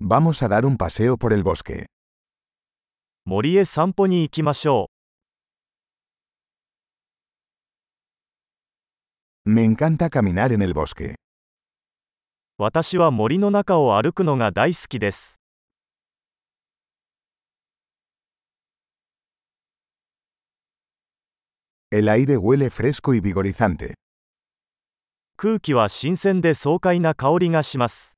Vamos a dar un paseo por el bosque. 森へ散歩に行きましょ Me encanta caminar en el bosque. う。私は森の中を歩くのが大好きです。El aire huele fresco y vigorizante. 空気は新鮮で爽快な香りがします。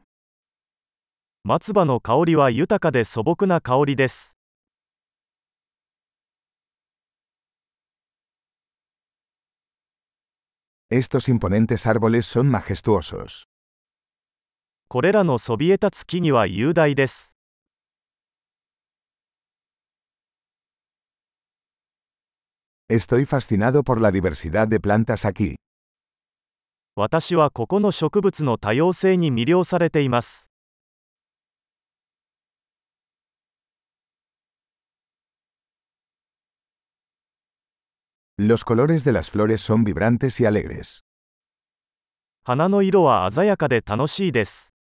松葉の香りは豊かで素朴な香りです。Estos imponentes árboles son majestuosos. これらのそびえ立つ木々は雄大です。Estoy fascinado por la diversidad de plantas aquí. 私はここの植物の多様性に魅了されています。Los colores de las flores son vibrantes y alegres. 花の色は鮮やかで楽しいです。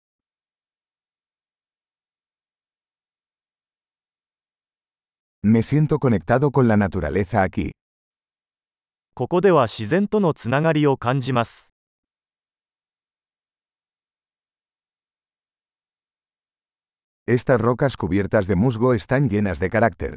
Me siento conectado con la naturaleza aquí. ここでは自然とのつながりを感じます。 Estas rocas cubiertas de musgo están llenas de carácter.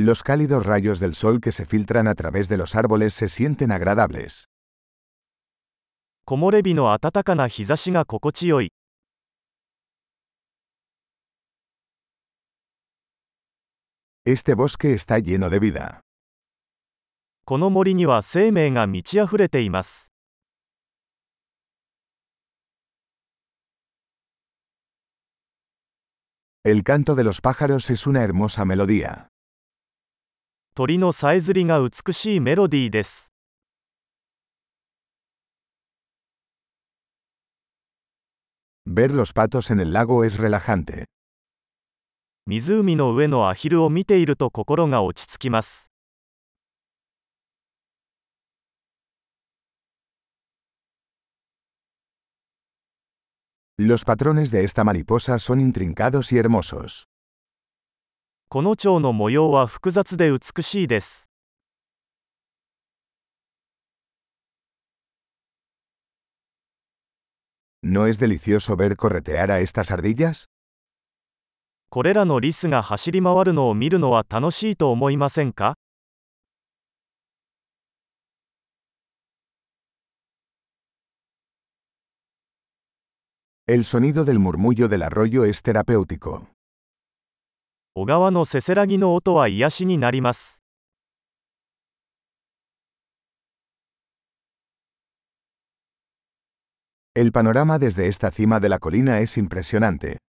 Los cálidos rayos del sol que se filtran a través de los árboles se sienten agradables. 木漏れ日の暖かな日差しが心地よい。 Este bosque está lleno de vida. この森には生命が満ち溢れています。 El canto de los pájaros es una hermosa melodía. 鳥のさえずりが美しいメロディーです。Ver los patos en el lago es relajante. 湖の上のアヒルを見ていると心が落ち着きます。Los patrones de esta mariposa son intrincados y hermosos. この蝶の模様は複雑で美しいです。¿No es delicioso ver corretear a estas ardillas? これらのリスが走り回るのを見るのは楽しいと思いませんか El sonido del murmullo del arroyo es terapéutico. 小川のせせらぎの音は癒しになります。El panorama desde esta cima de la colina es impresionante.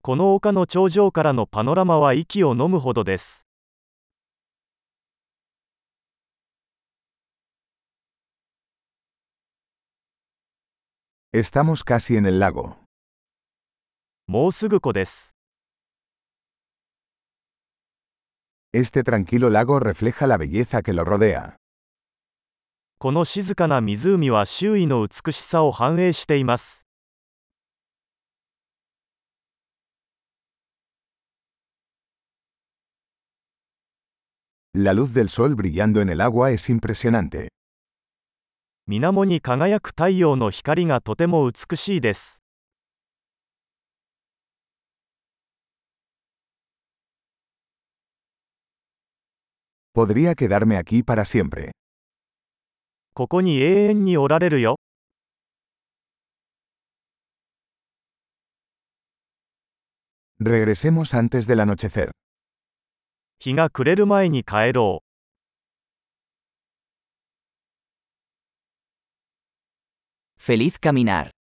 この丘の頂上からのパノラマは息を飲むほどです。Estamos casi en el lago. もうすぐ湖です。Este tranquilo lago refleja la belleza que lo rodea. この静かな湖は周囲の美しさを反映しています。 La luz del sol brillando en el agua es impresionante. 水面に輝く太陽の光がとても美しいです。 Podría quedarme aquí para siempre. ここに永遠におられるよ。 Regresemos antes del anochecer. 日が暮れる前に帰ろう。 Feliz caminar.